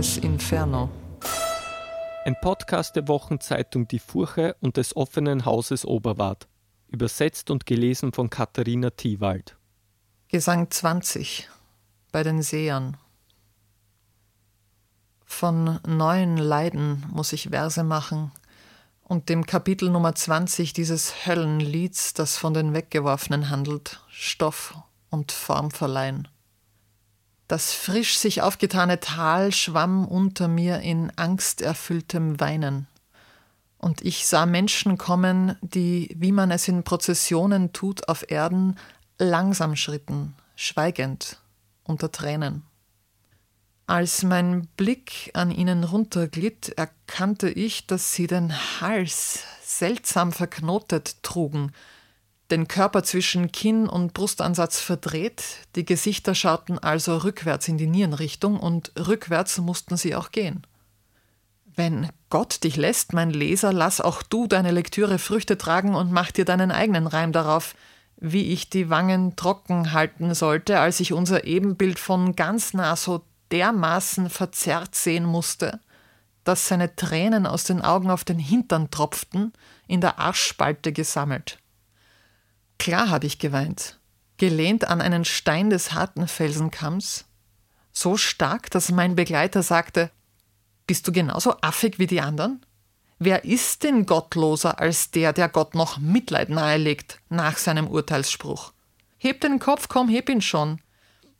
Dantes Inferno. Ein Podcast der Wochenzeitung Die Furche und des offenen Hauses Oberwart. Übersetzt und gelesen von Katharina Thiewald. Gesang 20 bei den Sehern. Von neuen Leiden muss ich Verse machen und dem Kapitel Nummer 20 dieses Höllenlieds, das von den Weggeworfenen handelt, Stoff und Form verleihen. Das frisch sich aufgetane Tal schwamm unter mir in angsterfülltem Weinen. Und ich sah Menschen kommen, die, wie man es in Prozessionen tut auf Erden, langsam schritten, schweigend, unter Tränen. Als mein Blick an ihnen runterglitt, erkannte ich, dass sie den Hals seltsam verknotet trugen, den Körper zwischen Kinn und Brustansatz verdreht, die Gesichter schauten also rückwärts in die Nierenrichtung und rückwärts mussten sie auch gehen. Wenn Gott dich lässt, mein Leser, lass auch du deine Lektüre Früchte tragen und mach dir deinen eigenen Reim darauf, wie ich die Wangen trocken halten sollte, als ich unser Ebenbild von ganz nah so dermaßen verzerrt sehen musste, dass seine Tränen aus den Augen auf den Hintern tropften, in der Arschspalte gesammelt. Klar habe ich geweint, gelehnt an einen Stein des harten Felsenkamms, so stark, dass mein Begleiter sagte, bist du genauso affig wie die anderen? Wer ist denn gottloser als der, der Gott noch Mitleid nahelegt nach seinem Urteilsspruch? Heb den Kopf, komm, heb ihn schon.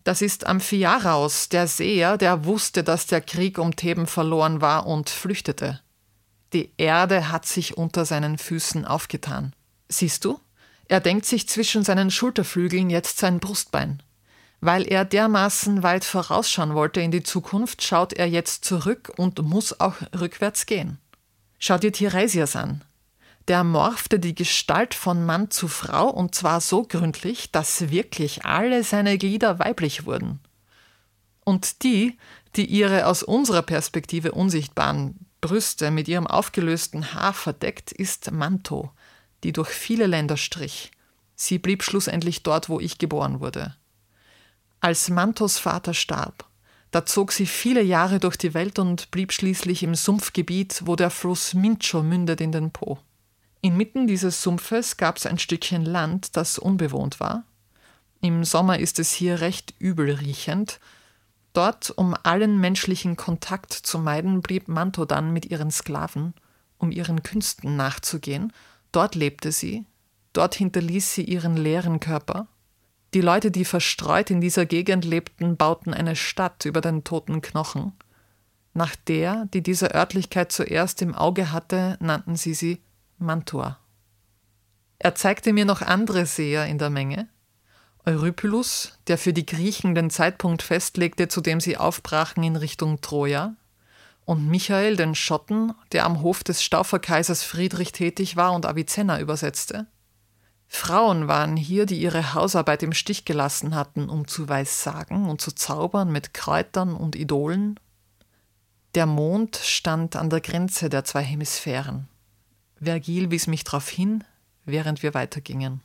Das ist Amphiaraus, der Seher, der wusste, dass der Krieg um Theben verloren war und flüchtete. Die Erde hat sich unter seinen Füßen aufgetan. Siehst du? Er denkt sich zwischen seinen Schulterflügeln jetzt sein Brustbein. Weil er dermaßen weit vorausschauen wollte in die Zukunft, schaut er jetzt zurück und muss auch rückwärts gehen. Schau dir Tiresias an. Der morpchte die Gestalt von Mann zu Frau und zwar so gründlich, dass wirklich alle seine Glieder weiblich wurden. Und die, die ihre aus unserer Perspektive unsichtbaren Brüste mit ihrem aufgelösten Haar verdeckt, ist Manto, die durch viele Länder strich. Sie blieb schlussendlich dort, wo ich geboren wurde. Als Mantos Vater starb, da zog sie viele Jahre durch die Welt und blieb schließlich im Sumpfgebiet, wo der Fluss Mincho mündet in den Po. Inmitten dieses Sumpfes gab es ein Stückchen Land, das unbewohnt war. Im Sommer ist es hier recht übel riechend. Dort, um allen menschlichen Kontakt zu meiden, blieb Manto dann mit ihren Sklaven, um ihren Künsten nachzugehen Dort lebte sie, dort hinterließ sie ihren leeren Körper. Die Leute, die verstreut in dieser Gegend lebten, bauten eine Stadt über den toten Knochen. Nach der, die diese Örtlichkeit zuerst im Auge hatte, nannten sie sie Mantua. Er zeigte mir noch andere Seher in der Menge. Eurypylus, der für die Griechen den Zeitpunkt festlegte, zu dem sie aufbrachen in Richtung Troja, und Michael, den Schotten, der am Hof des Stauferkaisers Friedrich tätig war und Avicenna übersetzte. Frauen waren hier, die ihre Hausarbeit im Stich gelassen hatten, um zu weissagen und zu zaubern mit Kräutern und Idolen. Der Mond stand an der Grenze der zwei Hemisphären. Vergil wies mich darauf hin, während wir weitergingen.